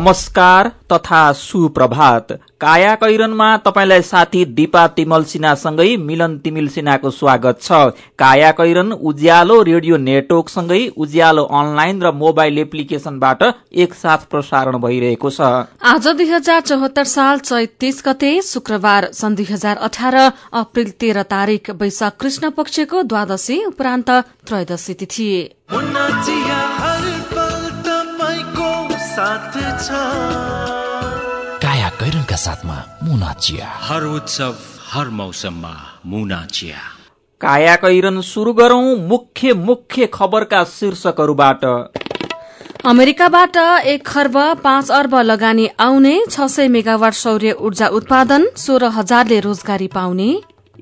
नमस्कार तथा सुप्रभात। काया कैरनमा तपाईँलाई साथी दिपा तिमल सिन्हासँगै मिलन तिमिल सिन्हाको स्वागत छ। काया कैरन उज्यालो रेडियो नेटवर्कसँगै उज्यालो अनलाइन र मोबाइल एप्लिकेशनबाट एकसाथ प्रसारण भइरहेको छ। आज दुई हजार चौहत्तर साल चैत तीस गते शुक्रबार सन् दुई हजार अठार अप्रेल तेह्र तारीक वैशाख कृष्ण पक्षको द्वादशी उपरान्त त्रयोदशी तिथि। काया कैरनका साथमा मुना चिया। हर उत्सव हर मौसममा मुना चिया। काया कैरन शुरू गरौं मुख्य मुख्य खबरका शीर्षकहरूबाट। अमेरिकाबाट एक खर्ब पाँच अर्ब लगानी आउने छ सय मेगावाट सौर्य ऊर्जा उत्पादन सोह्र हजारले रोजगारी पाउने।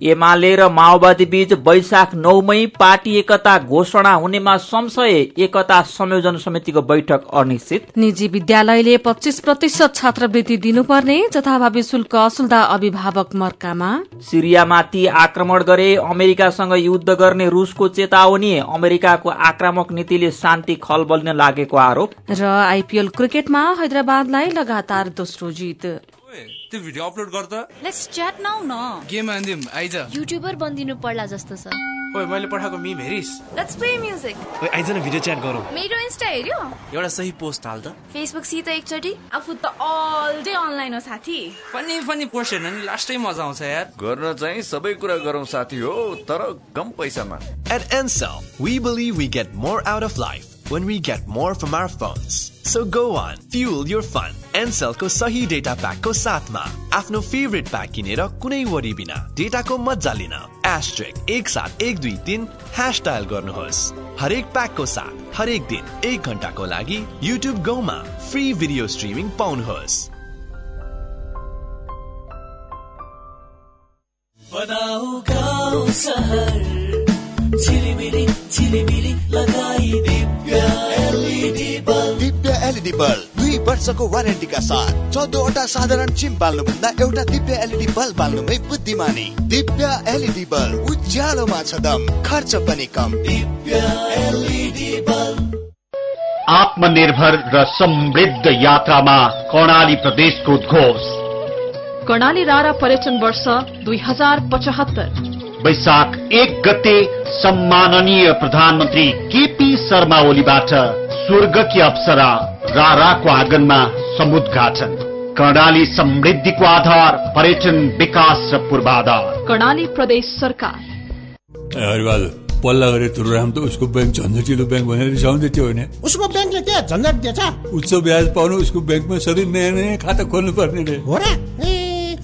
एमाले र माओवादी बीच वैशाख नौमै पार्टी एकता घोषणा हुनेमा संशय एकता संयोजन समितिको बैठक अनिश्चित। निजी विद्यालयले पच्चीस प्रतिशत छात्रवृत्ति दिनुपर्ने जथाभावी शुल्क असुल्दा अभिभावक मर्कामा। सिरियामाथि आक्रमण गरे अमेरिकासँग युद्ध गर्ने रुसको चेतावनी अमेरिकाको आक्रामक नीतिले शान्ति खल बल्न लागेको आरोप। र आइपीएल क्रिकेटमा हैदराबादलाई लगातार दोस्रो जित। त्यो भिडियो अपलोड गर त। लेट्स च्याट नाउ न गेम हान्दिम आइज। युट्युबर बनिदिनु पर्ला जस्तो छ। ओए मैले पठाएको मिम हेरिस। लेट्स प्ले म्युजिक ओए आइज न भिडियो च्याट गरौँ। मेरो इन्स्टा हेर्यो एउटा सही पोस्ट हाल त। फेसबुक सित एकचोटि। आफू त अल डे अनलाइन हो साथी। फनी फनी पोस्ट हेर्न नि लास्टै मजा आउँछ यार। गर्न चाहिँ सबै कुरा गरौँ साथी हो तर कम पैसामा। At Ansel, we believe we get more out of life when we get more from our phones. So go on, fuel your fun. Anselको सही डेटा प्याकको साथमा आफ्नो फेभरेट प्याक किनेर कुनै वरि बिना डेटाको मजा लिन एस्ट्रिक एक सात एक दुई तिन ह्यास डायल गर्नुहोस्। हरेक प्याकको साथ हरेक दिन एक घन्टाको लागि युट्युब गाउँमा फ्री भिडियो स्ट्रिमिङ पाउनुहोस्। दिव्य एलइडी बल्ब दुई वर्षको वारेन्टीका साथ चौधवटा साधारण चिम बाल्नुभन्दा एउटा दिव्य एलइडी बल्ब बाल्नुमै बुद्धिमानी। दिव्य एलइडी बल्ब उज्यालोमा छ दम खर्च पनि कम। दिव्य एलइडी बल्ब। आत्मनिर्भर र समृद्ध यात्रामा कर्णाली प्रदेशको उद्घोष। कर्णाली रारा पर्यटन वर्ष दुई हजार पचहत्तर। वैशाख एक गते सम्माननीय प्रधानमन्त्री केपी शर्मा ओलीबाट स्वर्गकी अप्सरा। राराको आँगनमा समुद्घाटन। कर्णाली समृद्धिको आधार पर्यटन विकास र पूर्वाधार। कर्णाली प्रदेश सरकार। पल्ला गरे तुरुराम त उसको ब्याङ्क झन्झटिलो ब्याङ्क भनेर रिसाउँदै थियो भने उसको ब्याङ्कले के झन्झट दिएछ। उच्च ब्याज पाउनु उसको ब्याङ्कमा सधैँ नयाँ नयाँ खाता खोल्नु पर्ने रे। हो र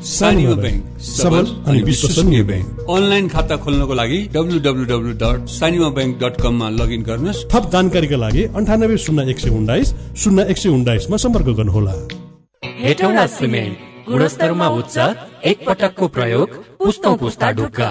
सानीमा ब्याङ्क सबल अनि विश्वसनीय ब्याङ्क। अनलाइन खाता खोल्नको लागि W W W dot Sanima bank dot कममा लगइन गर्नुहोस्। थप जानकारीका लागि अन्ठानब्बे शून्य एक सय उन्नाइस शून्य एक सय उन्नाइसमा सम्पर्क गर्नुहोला। हेटौँडा सिमेन्ट गुणस्तरमा उच्च एक पटकको प्रयोग पुस्तौँ पुस्ता ढुक्का।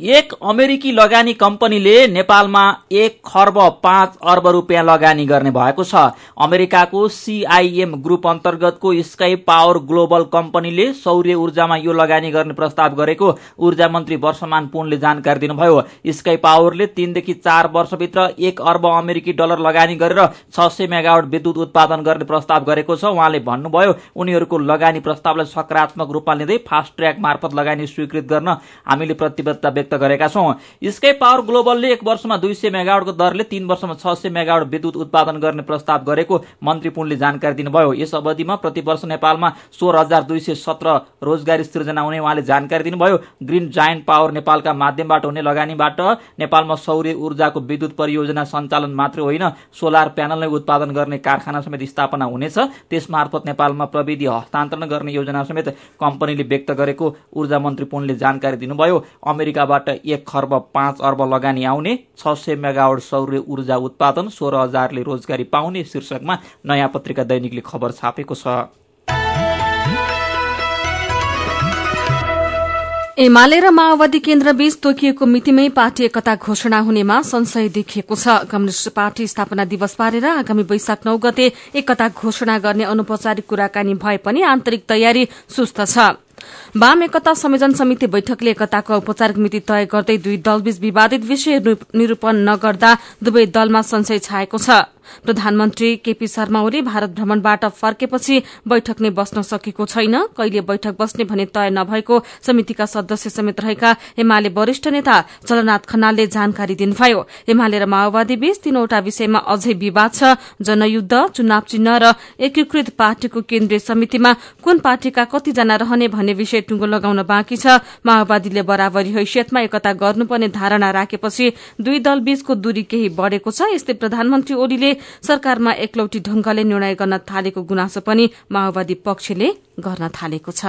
एक अमेरिकी लगानी कम्पनीले नेपालमा एक खर्ब पाँच अर्ब रुपियाँ लगानी गर्ने भएको छ। अमेरिकाको सीआईएम ग्रुप अन्तर्गतको स्काई पावर ग्लोबल कम्पनीले सौर्य ऊर्जामा यो लगानी गर्ने प्रस्ताव गरेको ऊर्जा मन्त्री वर्षमान पुनले जानकारी दिनुभयो। स्काई पावरले तीनदेखि चार वर्षभित्र एक अर्ब अमेरिकी डलर लगानी गरेर छ सय मेगावट विद्युत उत्पादन गर्ने प्रस्ताव गरेको छ। उहाँले भन्नुभयो उनीहरूको लगानी प्रस्तावलाई सकारात्मक रूपमा लिँदै फास्ट ट्र्याक मार्फत लगानी स्वीकृत गर्न हामीले प्रतिबद्धता व्यक्त गरेका छौं। स्केप पावर ग्लोबलले एक वर्षमा दुई सय मेगावटको दरले तीन वर्षमा छ सय मेगावट विद्युत उत्पादन गर्ने प्रस्ताव गरेको मन्त्री पुनले जानकारी दिनुभयो। यस अवधिमा प्रति वर्ष नेपालमा सोह्र हजार दुई सय सत्र रोजगारी सृजना हुने उहाँले जानकारी दिनुभयो। ग्रिन जायन्ट पावर नेपालका माध्यमबाट हुने लगानीबाट नेपालमा सौर्य ऊर्जाको विद्युत परियोजना सञ्चालन मात्रै होइन सोलर प्यानल नै उत्पादन गर्ने कारखाना समेत स्थापना हुनेछ। त्यस मार्फत नेपालमा प्रविधि हस्तान्तरण गर्ने योजना समेत कम्पनीले व्यक्त गरेको ऊर्जा मन्त्री पुनले जानकारी दिनुभयो। अमेरिकाबाट एक खर्ब पाँच अर्ब लगानी आउने छ सय मेगावट सौर्य ऊर्जा उत्पादन सोह्र हजारले रोजगारी पाउने शीर्षकमा नयाँ पत्रिका दैनिकले खबर छापेको छ। एमाले र माओवादी केन्द्रबीच तोकिएको मितिमै पार्टी एकता घोषणा हुनेमा संशय देखिएको छ। कम्युनिष्ट पार्टी स्थापना दिवस पारेर आगामी वैशाख नौ गते एकता घोषणा गर्ने अनौपचारिक कुराकानी भए पनि आन्तरिक तयारी सुस्त छ। वाम एकता संयोजन समिति बैठकले एकताको औपचारिक मिति तय गर्दै दुई दलबीच विवादित विषय निरूपण नगर्दा दुवै दलमा संशय छाएको छ। प्रधानमन्त्री केपी शर्मा ओली भारत भ्रमणबाट फर्केपछि बैठक नै बस्न सकेको छैन। कहिले बैठक बस्ने भने तय नभएको समितिका सदस्य समेत रहेका एमाले वरिष्ठ नेता चलनाथ खनालले जानकारी दिनुभयो। एमाले र माओवादी बीच तीनवटा विषयमा अझै विवाद छ। जनयुद्ध चुनाव चिन्ह र एकीकृत पार्टीको केन्द्रीय समितिमा कुन पार्टीका कतिजना रहने भन्ने विषय टुङ्गो लगाउन बाँकी छ। माओवादीले बराबरी हैसियतमा एकता गर्नुपर्ने धारणा राखेपछि दुई दल बीचको दूरी केही बढ़ेको छ। यस्तै प्रधानमन्त्री ओलीले सरकारमा एकलौटी ढंगले निर्णय गर्न थालेको गुनासो पनि माओवादी पक्षले गर्न थालेको छ।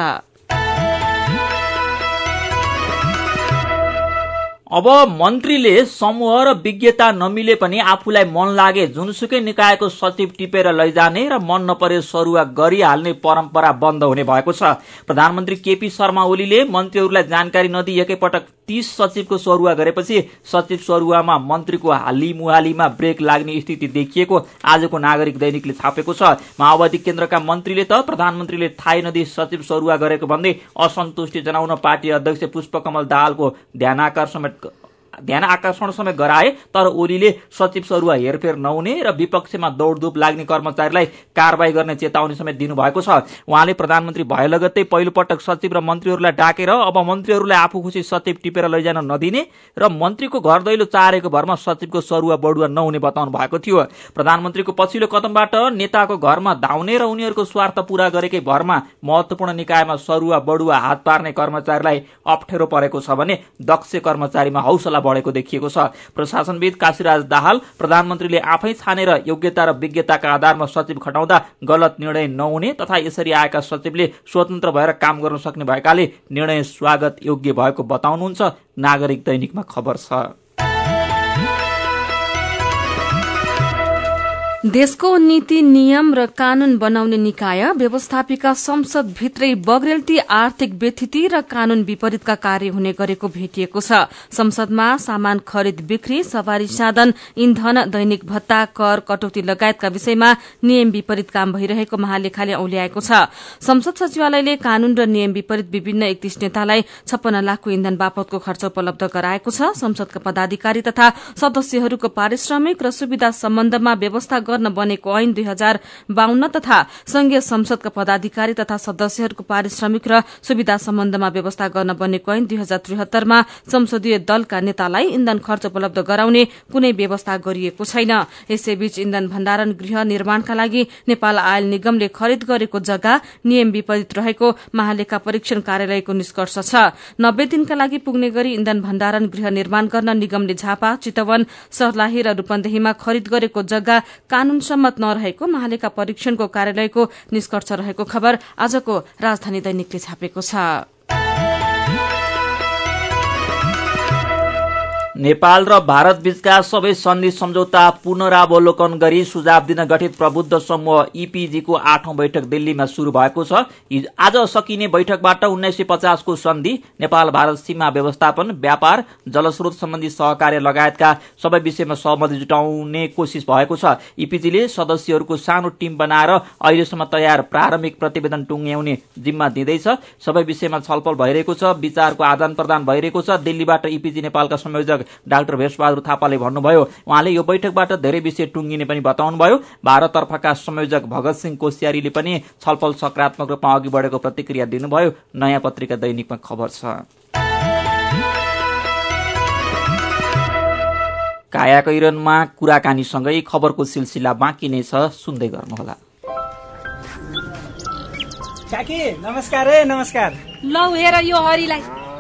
अब मन्त्रीले समूह र विज्ञता नमिले पनि आफूलाई मन लागे जुनसुकै निकायको सचिव टिपेर लैजाने र मन नपरे सरुवा गरिहाल्ने परम्परा बन्द हुने भएको छ। प्रधानमन्त्री केपी शर्मा ओलीले मन्त्रीहरूलाई जानकारी नदिई एकैपटक तीस सचिवको सरुवा गरेपछि सचिव सरुवामा मन्त्रीको हाली मुहालीमा ब्रेक लाग्ने स्थिति देखिएको आजको नागरिक दैनिकले छापेको छ। माओवादी केन्द्रका मन्त्रीले त प्रधानमन्त्रीले थाहै नदिई सचिव सरुवा गरेको भन्दै असन्तुष्टि जनाउन पार्टी अध्यक्ष पुष्पकमल दाहालको ध्यानाकर्षण ध्यान आकर्षण समेत गराए तर ओलीले सचिव सरुवा हेरफेर नहुने र विपक्षमा दौडधुप लाग्ने कर्मचारीलाई कारवाही गर्ने चेतावनी समेत दिनुभएको छ। उहाँले प्रधानमन्त्री भए लगत्तै पहिलोपटक सचिव र मन्त्रीहरूलाई डाकेर अब मन्त्रीहरूलाई आफू खुसी सचिव टिपेर लैजान नदिने र मन्त्रीको घर दैलो चारेको भरमा सचिवको सरुवा बढुवा नहुने बताउनु भएको थियो। प्रधानमन्त्रीको पछिल्लो कदमबाट नेताको घरमा धाउने र उनीहरूको स्वार्थ पूरा गरेकै भरमा महत्वपूर्ण निकायमा सरुवा बढुवा हात पार्ने कर्मचारीलाई अप्ठ्यारो परेको छ भने दक्ष कर्मचारीमा हौसला बढ़ेको देखिएको छ। प्रशासनविद काशीराज दाहाल प्रधानमन्त्रीले आफै छानेर योग्यता र विज्ञताका आधारमा सचिव खटाउँदा गलत निर्णय नहुने तथा यसरी आएका सचिवले स्वतन्त्र भएर काम गर्न सक्ने भएकाले निर्णय स्वागत योग्य भएको बताउनुहुन्छ। नागरिक दैनिकमा खबर छ। देशको नीति नियम र कानून बनाउने निकाय व्यवस्थापिका संसद भित्रै बग्रेल्ती आर्थिक व्यथिति र कानून विपरीतका कार्य हुने गरेको भेटिएको छ। संसदमा सामान खरिद बिक्री सवारी साधन इन्धन दैनिक भत्ता कर कटौती लगायतका विषयमा नियम विपरीत काम भइरहेको महालेखाले औल्याएको छ। संसद सचिवालयले कानून र नियम विपरीत विभिन्न एकतीस नेतालाई छप्पन्न लाखको इन्धन बापतको खर्च उपलब्ध गराएको छ। संसदका पदाधिकारी तथा सदस्यहरूको पारिश्रमिक र सुविधा सम्बन्धमा व्यवस्था गर्न बनेको ऐन दुई हजार बाहन्न तथा संघीय संसदका पदाधिकारी तथा सदस्यहरूको पारिश्रमिक र सुविधा सम्बन्धमा व्यवस्था गर्न बनेको ऐन दुई हजार त्रिहत्तरमा संसदीय दलका नेतालाई इन्धन खर्च उपलब्ध गराउने कुनै व्यवस्था गरिएको छैन। यसैबीच इन्धन भण्डारण गृह निर्माणका लागि नेपाल आयल निगमले खरिद गरेको जग्गा नियम विपरीत रहेको महालेखा परीक्षण कार्यालयको निष्कर्ष छ। नब्बे दिनका लागि पुग्ने गरी इन्धन भण्डारण गृह निर्माण गर्न निगमले झापा चितवन सर्लाही र रूपन्देहीमा खरिद गरेको जग्गा कानून सम्मत नरहेको महालेखा परीक्षणको कार्यालयको निष्कर्ष रहेको खबर आजको राजधानी दैनिकले छापेको छ। नेपाल र भारत बीचका सबै सन्धि सम्झौता पुनरावलोकन गरी सुझाव दिन गठित प्रबुद्ध समूह इपिजीको आठौं बैठक दिल्लीमा शुरू भएको छ। आज सकिने बैठकबाट उन्नाइस सय पचासको सन्धि नेपाल भारत सीमा व्यवस्थापन व्यापार जलस्रोत सम्बन्धी सहकार्य लगायतका सबै विषयमा सहमति जुटाउने कोसिस भएको छ। इपिजीले सदस्यहरूको सानो टीम बनाएर अहिलेसम्म तयार प्रारम्भिक प्रतिवेदन टुङ्ग्याउने जिम्मा दिँदैछ। सबै विषयमा छलफल भइरहेको छ विचारको आदान प्रदान भइरहेको छ। दिल्लीबाट इपिजी नेपालका संयोजक डाक्टर भेषबहादुर थापाले भन्नुभयो उहाँले यो बैठकबाट धेरै विषय टुङ्गिने पनि बताउनुभयो। भारततर्फका संयोजक भगत सिंह कोसियारीले पनि छलफल सकारात्मक रूपमा अघि बढेको प्रतिक्रिया दिनुभयो। नयाँ पत्रिका दैनिकमा खबर छ। काया कैरनमा कुराकानीसँगै खबरको सिलसिला बाँकी नै छ सुन्दै गर्नुहोला। काकी नमस्कार है नमस्कार। लौ हेर यो हरिलाई।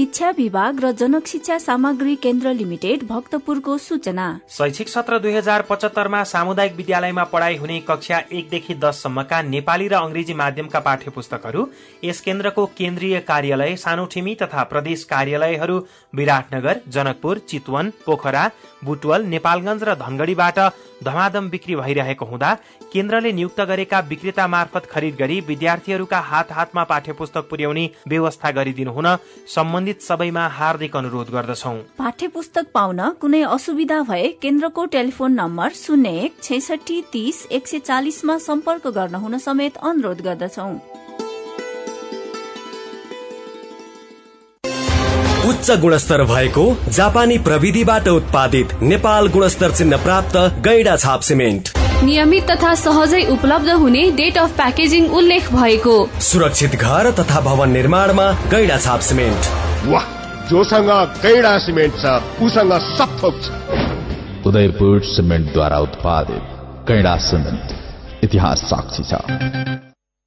शिक्षा विभाग र जनक शिक्षा सामग्री केन्द्र लिमिटेड भक्तपुरको सूचना। शैक्षिक सत्र दुई हजार पचहत्तरमा सामुदायिक विद्यालयमा पढ़ाई हुने कक्षा एकदेखि दससम्मका नेपाली र अंग्रेजी माध्यमका पाठ्य पुस्तकहरू यस केन्द्रको केन्द्रीय कार्यालय सानोठिमी तथा प्रदेश कार्यालयहरू विराटनगर जनकपुर चितवन पोखरा बुटवल नेपालगंज र धनगढ़ीबाट धमाधम बिक्री भइरहेको हुँदा केन्द्रले नियुक्त गरेका विक्रेता मार्फत खरिद गरी विद्यार्थीहरूका हात हातमा पाठ्य पुस्तक पुर्याउने व्यवस्था गरिदिनु हुन सम्बन्धित सबैमा हार्दिक अनुरोध गर्दछौ। पाठ्य पुस्तक पाउन कुनै असुविधा भए केन्द्रको टेलिफोन नम्बर शून्य एक छैसठी तीस एक सय चालिसमा सम्पर्क गर्न हुन समेत अनुरोध गर्दछौ। उच्च गुणस्तर भएको जापानी प्रविधिबाट उत्पादित नेपाल गुणस्तर चिन्ह प्राप्त गैडा छाप सिमेन्ट। नियमित तथा सहजै उपलब्ध हुने डेट अफ प्याकेजिङ उल्लेख भएको। सुरक्षित घर तथा भवन निर्माणमा गैडा छाप सिमेन्ट। वाह जोसँग गैडा सिमेन्ट छ उसँग सब थोक छ। उदयपुर सिमेन्टद्वारा उत्पादित कैडा सिमेन्ट इतिहास साक्षी छ।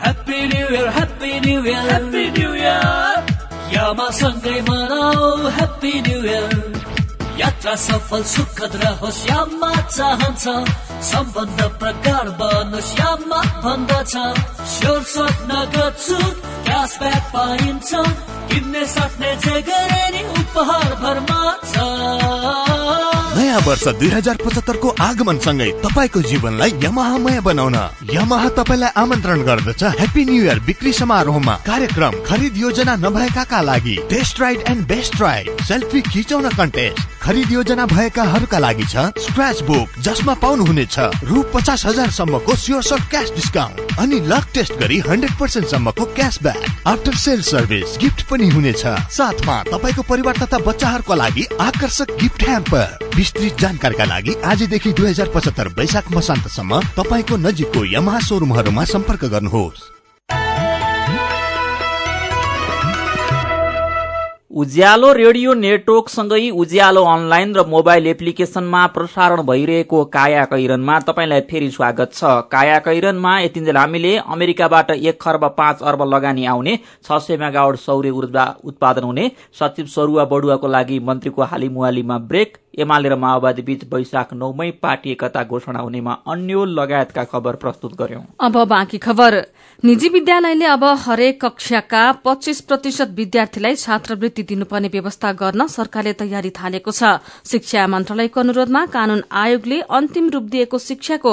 Happy New Year, Happy New Year, Happy New Year. यामासँगै मनाऊ Happy New Year. यात्रा सफल सुखद रहोस् यामा चाहन्छ सम्बन्ध प्रकार बनोस् यामा भन्दछ स्योर स्वप्न गर्छु क्यासब्याक पाइन्छ किन्ने सक्ने जे गरे नि उपहार भरमा छ नयाँ वर्ष दुई हजार पचहत्तरको आगमनसँगै तपाईँको जीवनलाई यमाहामय बनाउन। यमाहा तपाईँलाई आमन्त्रण गर्दछ ह्याप्पी न्यू इयर बिक्री समारोहमा। कार्यक्रम खरिद योजना नभएकाका लागि test ride and best ride selfie खिचाउन कन्टेस्ट खरिद योजना भएकाहरूका लागि छ स्क्रच बुक जसमा पाउनुहुनेछ रु पचास हजारसम्मको स्योर क्यास डिस्काउन्ट अनि लक टेस्ट गरी हन्ड्रेड पर्सेन्ट सम्मको cashback after sale service gift पनि हुनेछ। साथमा तपाईँको परिवार तथा बच्चाहरूको लागि आकर्षक गिफ्ट ह्याम्पर। विस्तृत जानकारीका लागि आजदेखि दुई हजार पचहत्तर वैशाख मसान्तसम्म तपाईँको नजिकको यमहा सोरुमहरूमा सम्पर्क गर्नुहोस्। उज्यालो रेडियो नेटवर्कसँगै उज्यालो अनलाइन र मोबाइल एप्लिकेशनमा प्रसारण भइरहेको काया कैरनमा तपाईँलाई फेरि स्वागत छ। काया कैरनमा यतिन्जेल हामीले अमेरिकाबाट एक खर्ब पाँच अर्ब लगानी आउने छ सय मेगावट सौर्य ऊर्जा उत्पादन हुने सचिव सरुवा बडुवाको लागि मन्त्रीको हाली मुहालीमा ब्रेक एमाले र माओवादी बीच वैशाख नौमै पार्टी एकता घोषणा हुनेमा अन्य लगायतका खबर प्रस्तुत गर्यौं। अब बाँकी खबर। निजी विद्यालयले अब हरेक कक्षाका पच्चीस प्रतिशत विद्यार्थीलाई छात्रवृत्ति दिनुपर्ने व्यवस्था गर्न सरकारले तयारी थालेको छ। शिक्षा मन्त्रालयको अनुरोधमा कानून आयोगले अन्तिम रूप दिएको शिक्षाको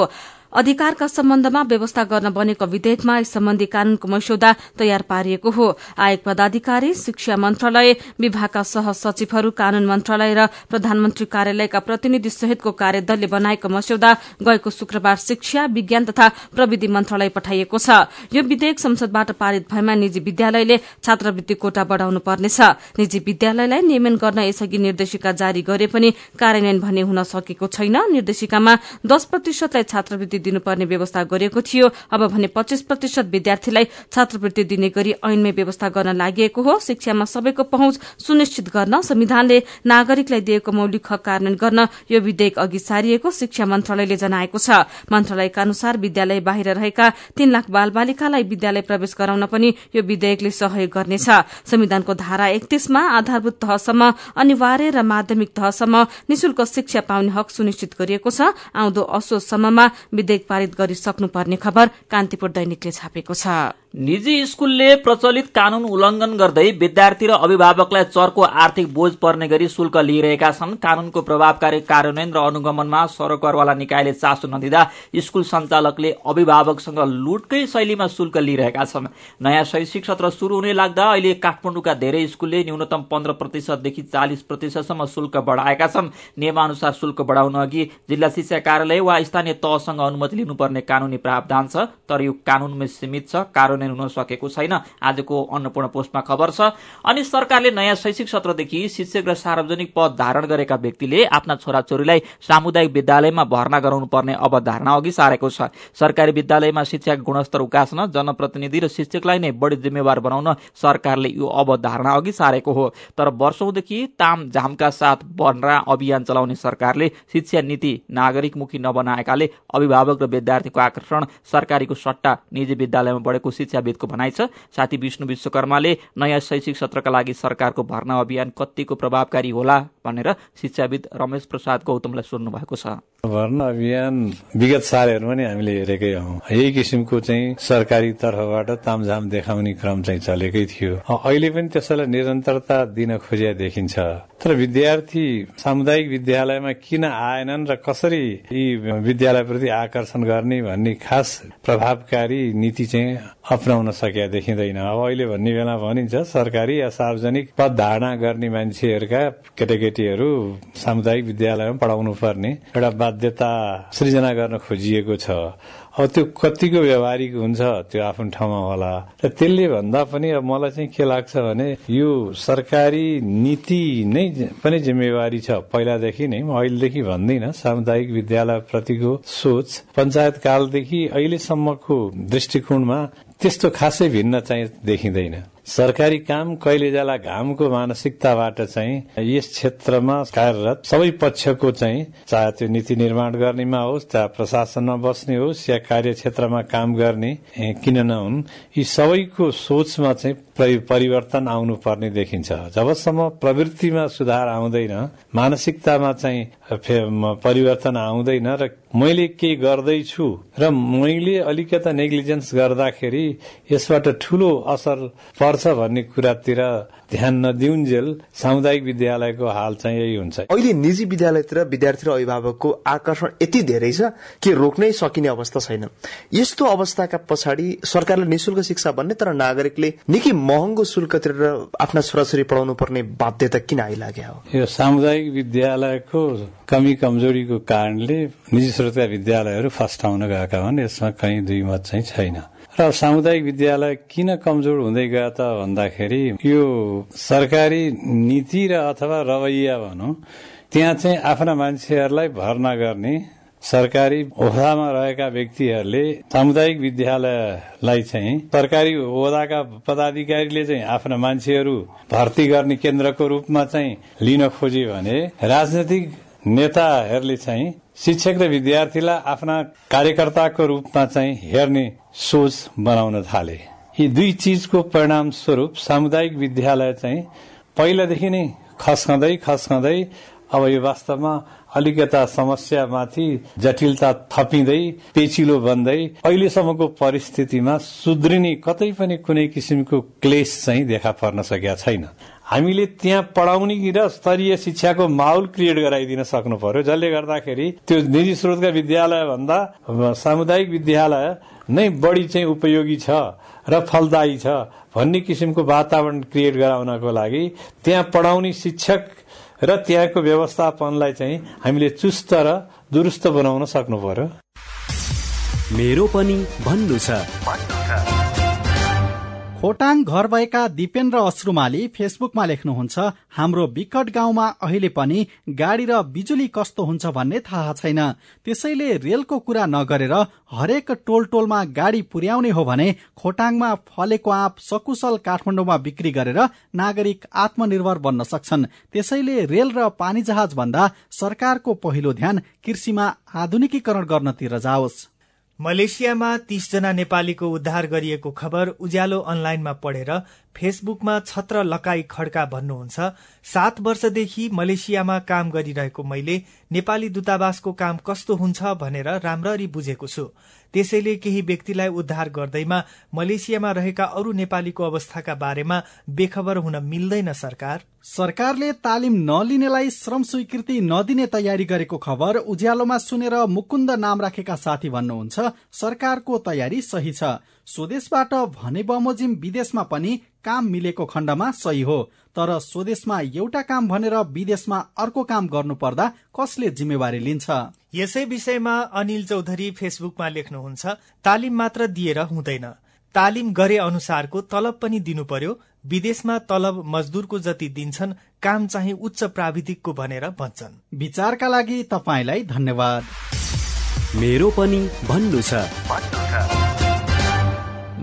अधिकारका सम्बन्धमा व्यवस्था गर्न बनेको विधेयकमा यस सम्बन्धी कानूनको मस्यौदा तयार पारिएको हो। आयोग पदाधिकारी शिक्षा मन्त्रालय विभागका सह सचिवहरू कानून मन्त्रालय र प्रधानमन्त्री कार्यालयका प्रतिनिधि सहितको कार्यदलले बनाएको मस्यौदा गएको शुक्रबार शिक्षा विज्ञान तथा प्रविधि मन्त्रालय पठाइएको छ। यो विधेयक संसदबाट पारित भएमा निजी विद्यालयले छात्रवृत्ति कोटा बढ़ाउनु पर्नेछ। निजी विद्यालयलाई नियमन गर्न यसअघि निर्देशिका जारी गरे पनि कार्यान्वयन भने हुन सकेको छैन। निर्देशिकामा दश प्रतिशतलाई छात्रवृत्ति दिनुपर्ने व्यवस्था गरिएको थियो। अब भने पच्चीस प्रतिशत विद्यार्थीलाई छात्रवृत्ति दिने गरी ऐनमै व्यवस्था गर्न लागि हो। शिक्षामा सबैको पहुँच सुनिश्चित गर्न संविधानले नागरिकलाई दिएको मौलिक हक कार्यान्वयन गर्न यो विधेयक अघि सारिएको शिक्षा मन्त्रालयले जनाएको छ। मन्त्रालयका अनुसार विद्यालय बाहिर रहेका तीन लाख बाल बालिकालाई विद्यालय प्रवेश गराउन पनि यो विधेयकले सहयोग गर्नेछ। संविधानको धारा एकतीसमा आधारभूत तहसम्म अनिवार्य र माध्यमिक तहसम्म निशुल्क शिक्षा पाउने हक सुनिश्चित गरिएको छ। आउँदो असोजसम्ममा विधेयक पारित गरिसक्नुपर्ने खबर कान्तिपुर दैनिकले छापेको छ। निजी स्कूलले प्रचलित कानून उल्लंघन गर्दै विद्यार्थी र अभिभावकलाई चर्को आर्थिक बोझ पर्ने गरी शुल्क लिइरहेका छन्। कानूनको प्रभावकारी कार्यान्वयन र अनुगमनमा सरकारवाला निकायले चासो नदिँदा स्कूल सञ्चालकले अभिभावकसँग लुटकै शैलीमा शुल्क लिइरहेका छन्। नयाँ शैक्षिक सत्र शुरू हुने लाग्दा अहिले काठमाडौँका धेरै स्कूलले न्यूनतम पन्ध्र प्रतिशतदेखि चालिस प्रतिशतसम्म शुल्क बढ़ाएका छन्। नियमानुसार शुल्क बढ़ाउन अघि जिल्ला शिक्षा कार्यालय वा स्थानीय तहसँग अनुमति लिनुपर्ने कानूनी प्रावधान छ। तर यो कानूनमै सीमित छ। कार्यान्वयन हुन सकेको छैन। आजको अन्नपूर्ण पोस्टमा खबर छ अनि सरकारले नयाँ शैक्षिक सत्रदेखि शिक्षक र सार्वजनिक पद धारण गरेका व्यक्तिले आफ्ना छोराछोरीलाई सामुदायिक विद्यालयमा भर्ना गराउनु पर्ने अवधारणा अघि सारेको छ। सरकारी विद्यालयमा शिक्षाको गुणस्तर उकास्न जनप्रतिनिधि र शिक्षकलाई नै बढी जिम्मेवार बनाउन सरकारले यो अवधारणा अघि सारेको हो। तर वर्षौंदेखि ताम झामका साथ भर्ना अभियान चलाउने सरकारले शिक्षा नीति नागरिकमुखी नबनाएकाले अभिभावक र विद्यार्थीको आकर्षण सरकारीको सट्टा निजी विद्यालयमा बढेको शिक्षाविदको भनाइ छ साथी विष्णु विश्वकर्माले नयाँ शैक्षिक सत्रका लागि सरकारको भर्ना अभियान कतिको प्रभावकारी होला भनेर शिक्षाविद रमेश प्रसाद गौतमलाई सोध्नु भएको छ। भर्ना अभियान विगत सालहरूमा नि हामीले हेरेकै हौ। यही किसिमको चाहिँ सरकारी तर्फबाट तामझाम देखाउने क्रम चाहिँ चलेकै थियो। अहिले पनि त्यसैलाई निरन्तरता दिन खोजिया देखिन्छ। तर विद्यार्थी सामुदायिक विद्यालयमा किन आएनन् र कसरी यी विद्यालयप्रति आकर्षण गर्ने भन्ने खास प्रभावकारी नीति चाहिँ अप्नाउन सकिया देखिँदैन। अब अहिले भन्ने बेला भनिन्छ सरकारी या सार्वजनिक पद धारणा गर्ने मान्छेहरूका केटाकेटीहरू सामुदायिक विद्यालयमा पढाउनु पर्ने एउटा बाध्यता सृजना गर्न खोजिएको छ। त्यो कतिको व्यवहारिक हुन्छ त्यो आफ्नो ठाउँमा होला। र त्यसले भन्दा पनि अब मलाई चाहिँ के लाग्छ भने यो सरकारी नीति नै पनि जिम्मेवारी छ। पहिलादेखि नै म अहिलेदेखि भन्दिनँ सामुदायिक विद्यालय प्रतिको सोच। पञ्चायत कालदेखि अहिलेसम्मको दृष्टिकोणमा त्यस्तो खासै भिन्न चाहिँ देखिँदैन। सरकारी काम कहिले जाला घामको मानसिकताबाट चाहिँ यस क्षेत्रमा कार्यरत सबै पक्षको चाहिँ चाहे त्यो नीति निर्माण गर्नेमा होस् चाहे प्रशासनमा बस्ने होस् या कार्य क्षेत्रमा काम गर्ने किन नहुन् यी सबैको सोचमा चाहिँ परिवर्तन आउनु पर्ने देखिन्छ। जबसम्म प्रवृत्तिमा सुधार आउँदैन मानसिकतामा चाहिँ परिवर्तन आउँदैन र मैले केही गर्दैछु र मैले अलिकता नेग्लिजेन्स गर्दाखेरि यसबाट ठूलो असर पर्छ भन्ने कुरातिर ध्यान नदिउन्जेल सामुदायिक विद्यालयको हाल चाहिँ यही हुन्छ। अहिले निजी विद्यालयतिर विद्यार्थी र अभिभावकको आकर्षण यति धेरै छ कि रोक्नै सकिने अवस्था छैन। यस्तो अवस्थाका पछाडि सरकारले निशुल्क शिक्षा भन्ने तर नागरिकले निकै महँगो शुल्क तिरेर आफ्ना छोराछोरी पढाउनु पर्ने बाध्यता किन आइलाग्यो हो? यो सामुदायिक विद्यालयको कमी कमजोरीको कारणले निजी स्रोतका विद्यालयहरू फस्टाउन गएका हुन्। यसमा कहीँ दुई मत चाहिँ छैन। र सामुदायिक विद्यालय किन कमजोर हुँदै गयो त भन्दाखेरि यो सरकारी नीति र अथवा रवैया भनौँ त्यहाँ चाहिँ आफ्ना मान्छेहरूलाई भर्ना गर्ने सरकारी ओहदामा रहेका व्यक्तिहरूले सामुदायिक विद्यालयलाई चाहिँ सरकारी ओहदाका पदाधिकारीले चाहिँ आफ्ना मान्छेहरू भर्ती गर्ने केन्द्रको रूपमा चाहिँ लिन खोजे भने राजनैतिक नेताहरूले चाहिँ शिक्षक र विद्यार्थीलाई आफ्ना कार्यकर्ताको रूपमा चाहिँ हेर्ने सोच बनाउन थाले। यी दुई चिजको परिणाम स्वरूप सामुदायिक विद्यालय चाहिँ पहिलादेखि नै खस्कँदै खस्कँदै अब यो वास्तवमा अलिकता समस्यामाथि जटिलता थपिँदै पेचिलो बन्दै अहिलेसम्मको परिस्थितिमा सुध्रिने कतै पनि कुनै किसिमको क्लेश चाहिँ देखा पर्न सकेका छैन हामीले त्यहाँ पढाउने र स्तरीय शिक्षाको माहौल क्रिएट गराइदिन सक्नु पर्यो। जसले गर्दाखेरि त्यो निजी स्रोतका विद्यालय भन्दा सामुदायिक विद्यालय नै बढी चाहिँ उपयोगी छ र फलदायी छ भन्ने किसिमको वातावरण क्रिएट गराउनको लागि त्यहाँ पढाउने शिक्षक र त्यहाँको व्यवस्थापनलाई चाहिँ हामीले चुस्त र दुरुस्त बनाउन सक्नु पर्यो। मेरो पनि भन्नु छ। खोटाङ घर भएका दिपेन्द्र अश्रुमाली फेसबुकमा लेख्नुहुन्छ हाम्रो विकट गाउँमा अहिले पनि गाडी र बिजुली कस्तो हुन्छ भन्ने थाहा छैन। त्यसैले रेलको कुरा नगरेर हरेक टोल टोलमा गाडी पुर्याउने हो भने खोटाङमा फलेको आँप सकुशल काठमाडौँमा बिक्री गरेर नागरिक आत्मनिर्भर बन्न सक्छन्। त्यसैले रेल र पानी जहाज भन्दा सरकारको पहिलो ध्यान कृषिमा आधुनिकीकरण गर्नतिर जाओस्। मलेसियामा तीसजना नेपालीको उद्धार गरिएको खबर उज्यालो अनलाइनमा पढेर फेसबुकमा छत्र लकाई खड्का भन्नुहुन्छ। सात वर्षदेखि मलेसियामा काम गरिरहेको मैले नेपाली दूतावासको काम कस्तो हुन्छ भनेर राम्ररी बुझेको छु। त्यसैले केही व्यक्तिलाई उद्धार गर्दैमा मलेसियामा रहेका अरू नेपालीको अवस्थाका बारेमा बेखबर हुन मिल्दैन सरकार। सरकारले तालिम नलिनेलाई श्रम स्वीकृति नदिने तयारी गरेको खबर उज्यालोमा सुनेर मुकुन्द नाम राखेका साथी भन्नुहुन्छ सरकारको तयारी सही छ। स्वदेशबाट भने बमोजिम विदेशमा पनि काम मिलेको खण्डमा सही हो। तर स्वदेशमा एउटा काम भनेर विदेशमा अर्को काम गर्नु पर्दा कसले जिम्मेवारी लिन्छ? यसै विषयमा अनिल चौधरी फेसबुकमा लेख्नुहुन्छ तालिम मात्र दिएर हुँदैन। तालिम गरे अनुसारको तलब पनि दिनु पर्यो विदेशमा तलब मजदुरको जति दिन्छन् काम चाहिँ उच्च प्राविधिकको भनेर भन्छन्। विचारका लागि तपाईँलाई धन्यवाद। मेरो पनि भन्नु छ।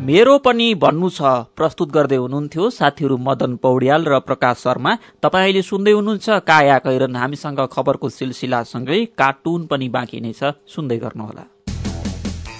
मेरो पनि भन्नु छ। प्रस्तुत गर्दै हुनुहुन्थ्यो साथीहरू मदन पौड्याल र प्रकाश शर्मा। तपाईँ अहिले सुन्दै हुनुहुन्छ काया कैरन। हामीसँग खबरको सिलसिलासँगै कार्टुन पनि बाँकी नै छ। सुन्दै गर्नुहोला।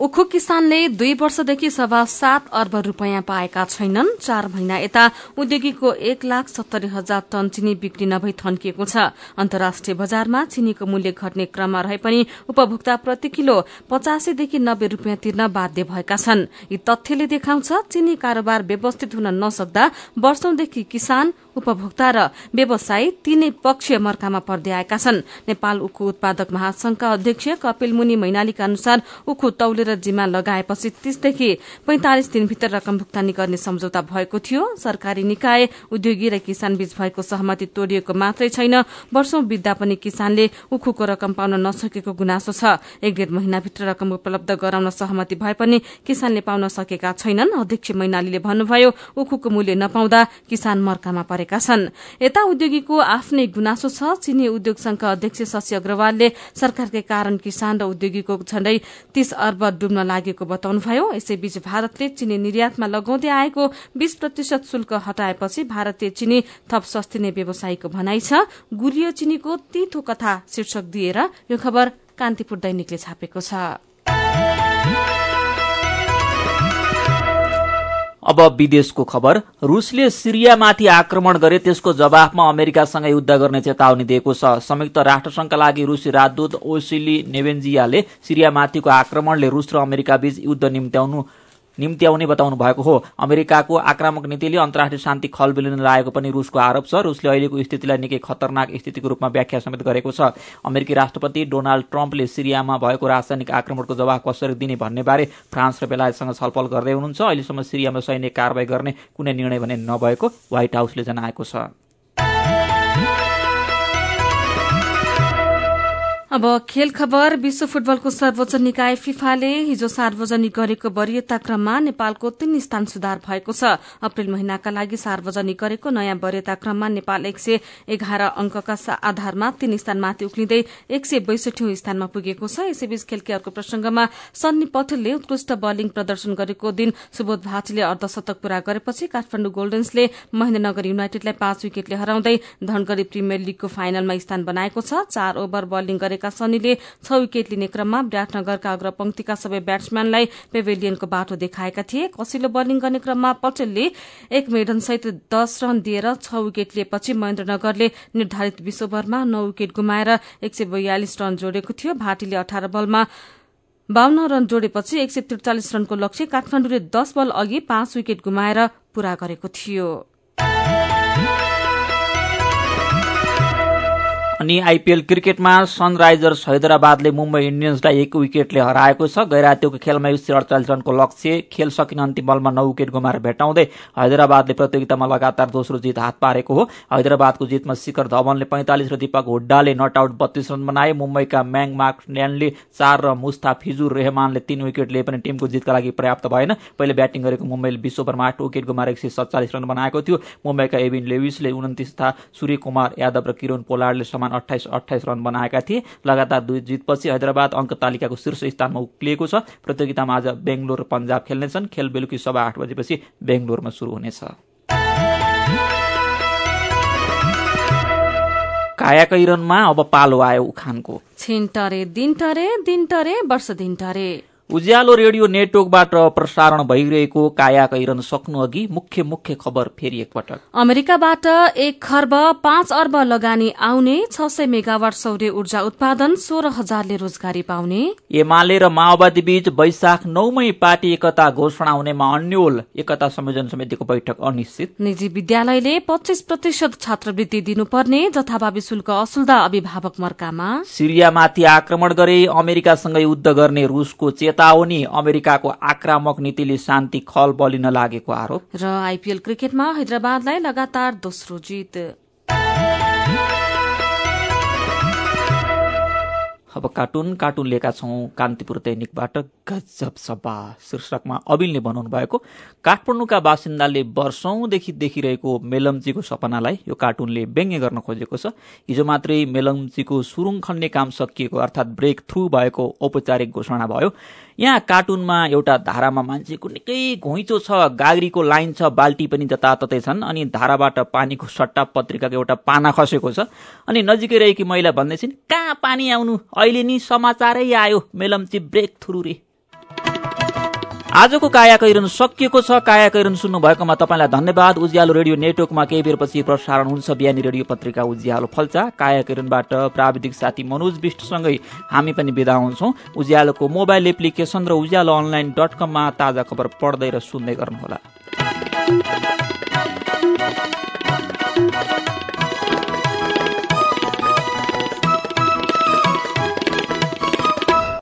उखु किसानले दुई वर्षदेखि सभा सात अर्ब रूपियाँ पाएका छैनन्। चार महिना यता उद्योगीको एक लाख सत्तरी हजार टन चिनी बिक्री नभई थन्किएको छ। अन्तर्राष्ट्रिय बजारमा चिनीको मूल्य घट्ने क्रममा रहे पनि उपभोक्ता प्रति किलो पचासीदेखि नब्बे रूपियाँ तिर्न बाध्य भएका छन्। यी तथ्यले देखाउँछ चिनी कारोबार व्यवस्थित हुन नसक्दा वर्षौंदेखि किसान उपभोक्ता र व्यवसायी तीनै पक्षीय मर्कामा पर्दै आएका छन्। नेपाल उखु उत्पादक महासंघका अध्यक्ष कपिल मुनि मैनालीका अनुसार उखु तौलेर जिम्मा लगाएपछि तीसदेखि पैंतालिस दिनभित्र रकम भुक्तानी गर्ने सम्झौता भएको थियो। सरकारी निकाय उद्योगी र किसान बीच भएको सहमति तोडिएको मात्रै छैन। वर्षौं बित्दा पनि किसानले उखुको रकम पाउन नसकेको गुनासो छ। एक डेढ महिनाभित्र रकम उपलब्ध गराउन सहमति भए पनि किसानले पाउन सकेका छैनन्। अध्यक्ष मैनालीले भन्नुभयो उखुको मूल्य नपाउँदा किसान मर्कामा परे गरेका छन्। यता उद्योगीको आफ्नै गुनासो छ। चिनी उद्योग संघका अध्यक्ष शशि अग्रवालले सरकारकै कारण किसान र उद्योगीको झण्डै तीस अर्ब डुब्न लागेको बताउनुभयो। यसैबीच भारतले चिनी निर्यातमा लगाउँदै आएको बीस प्रतिशत शुल्क हटाएपछि भारतीय चिनी थप सस्तिने व्यवसायीको भनाइ छ। गुलियो चिनीको तीतो कथा शीर्षक दिएर यो खबर कान्तिपुर दैनिकले छापेको छ। अब विदेशको खबर। रुसले सिरियामाथि आक्रमण गरे त्यसको जवाफमा अमेरिकासँग युद्ध गर्ने चेतावनी दिएको छ। संयुक्त राष्ट्रसंघका लागि रुसी राजदूत ओसिली नेवेन्जियाले सिरियामाथिको आक्रमणले रुस र अमेरिका बीच युद्ध निम्त्याउनु निम्त्याउने बताउनु भएको हो। अमेरिकाको आक्रामक नीतिले अन्तर्राष्ट्रिय शान्ति खलबिलिन लागेको पनि रुसको आरोप छ। रुसले अहिलेको स्थितिलाई निकै खतरनाक स्थितिको रूपमा व्याख्या समेत गरेको छ। अमेरिकी राष्ट्रपति डोनाल्ड ट्रम्पले सिरियामा भएको रासायनिक आक्रमणको जवाब कसरी दिने भन्ने बारे फ्रान्स र बेलायतसँग छलफल गर्दै हुनुहुन्छ। अहिलेसम्म सिरियामा सैन्य कारवाही गर्ने कुनै निर्णय भने नभएको व्हाइट हाउसले जनाएको छ। अब खेल खबर विश्व फुटबलको सर्वोच्च निकाय फिफाले हिजो सार्वजनिक गरेको वरियता क्रममा नेपालको तीन स्थान सुधार भएको छ। अप्रेल महिनाका लागि सार्वजनिक गरेको नयाँ वरियता क्रममा नेपाल एक सय एघार अंकका आधारमा तीन स्थानमाथि उक्लिँदै एक सय बैसठी स्थानमा पुगेको छ। यसैबीच खेलकी अर्को प्रसंगमा सन्नी पटेलले उत्कृष्ट बलिङ प्रदर्शन गरेको दिन सुबोध भाटीले अर्धशतक पूरा गरेपछि काठमाण्डु गोल्डन्सले महेन्द्रनगर युनाइटेडलाई पाँच विकेटले हराउँदै धनगढ़ी प्रिमियर लीगको फाइनलमा स्थान बनाएको छ। चार ओभर बलिङ गरेका सनीले छ विकेट लिने क्रममा विराटनगरका अग्रपंक्तिका सबै ब्याट्सम्यानलाई पेभेलियनको बाटो देखाएका थिए। कसिलो बलिङ गर्ने क्रममा पटेलले एक मेडनसहित दश रन दिएर छ विकेट लिएपछि महेन्द्रनगरले निर्धारित बीस ओभरमा नौ विकेट गुमाएर एक सय बयालिस रन जोडेको थियो। भाटीले अठार बलमा बाहन्न रन जोडेपछि एक सय त्रिचालिस रनको लक्ष्य काठमाडौँले दश बल अघि पाँच विकेट गुमाएर पूरा गरेको थियो। अनि आइपीएल क्रिकेटमा सनराइजर्स हैदराबादले मुम्बई इन्डियन्सलाई एक विकेटले हराएको छ। गैरातीको खेलमा एक सय अडचालिस रनको लक्ष्य खेल सकिन अन्तिम बलमा नौ विकेट गुमाएर भेटाउँदै हैदराबादले प्रतियोगितामा लगातार दोस्रो जित हात पारेको हो। हैदराबादको जितमा शिखर धवनले पैंतालिस र दीपक हुड्डाले नट आउट बत्तीस रन बनाए। मुम्बईका म्याङ मार्क ल्यान्डले चार र मुस्ताफिजुर रेहमानले तीन विकेट लिए पनि टिमको जितका लागि पर्याप्त भएन। पहिले ब्याटिङ गरेको मुम्बईले बीस ओभरमा आठ विकेट गुमाएर एक सय सत्तालिस रन बनाएको थियो। मुम्बईका एबिन लेविसले उन्तिस तथा सूर्य कुमार यादव र किरण पोलाडले समान अठाइस अठाइस रन बनाएका थिए। लगातार दुई जितपछि हैदराबाद अङ्क तालिकाको शीर्ष स्थानमा उक्लिएको छ। प्रतियोगितामा आज बेङ्गलोर पन्जाब खेल्नेछन्। खेल बेलुकी सभा आठ बजेपछि बेङ्गलोरमा शुरू हुनेछ। कायाकैरनमा अब पालो आयो उखानको। छिन टरे दिन टरे दिन टरे वर्ष उज्यालो रेडियो नेटवर्कबाट प्रसारण भइरहेको काया कैरन सक्नु अघि मुख्य मुख्य खबर फेरि एकपटक। अमेरिकाबाट एक खर्ब पाँच अर्ब लगानी आउने छ सय मेगावाट सौर्य ऊर्जा उत्पादन सोह्र हजारले रोजगारी पाउने। एमाले र माओवादी बीच वैशाख नौमै पार्टी एकता घोषणा हुनेमा अन्यल। एकता संयोजन समितिको बैठक अनिश्चित। निजी विद्यालयले पच्चीस प्रतिशत छात्रवृत्ति दिनुपर्ने जथाभावी शुल्क असुल्दा अभिभावक मर्कामा। सिरियामाथि आक्रमण गरे अमेरिकासँग युद्ध गर्ने रूसको चेत चेतावनी अमेरिकाको आक्रामक नीतिले शान्ति खल बलिन लागेको आरोप। र आइपीएल क्रिकेटमा हैदराबादलाई लगातार दोस्रो जित। अब कार्टुन कार्टुन लिएका छौँ कान्तिपुर दैनिकबाट गजब सभा। शीर्षकमा अबिलले बनाउनु भएको काठमाडौँका बासिन्दाले वर्षौंदेखि देखिरहेको मेलम्चीको सपनालाई यो कार्टुनले व्यङ्ग्य गर्न खोजेको छ। हिजो मात्रै मेलम्चीको सुरुङ खन्ने काम सकिएको अर्थात् ब्रेक थ्रु भएको औपचारिक घोषणा भयो। यहाँ कार्टुनमा एउटा धारामा मान्छेको निकै घुइँचो छ गाग्रीको लाइन छ बाल्टी पनि जताततै छन् अनि धाराबाट पानीको सट्टा पत्रिकाको एउटा पाना खसेको छ। अनि नजिकै रहेकी महिला भन्दैछिन् कहाँ पानी आउनु? अहिले नि समाचारै आयो। मेलम्ची ब्रेक थ्रु रे। आजको काया कैरन सकिएको छ। काया कैरन सुन्नु भएकोमा तपाईँलाई धन्यवाद। उज्यालो रेडियो नेटवर्कमा केही बेरपछि प्रसारण हुन्छ। बिहानी रेडियो पत्रिका उज्यालो फल्चा काया कैरनबाट प्राविधिक साथी मनोज विष्टसँगै हामी पनि विदा हुन्छौँ। उज्यालोको मोबाइल एप्लिकेसन र उज्यालो अनलाइन डट कममा ताजा खबर पढ्दै र सुन्दै गर्नुहोला।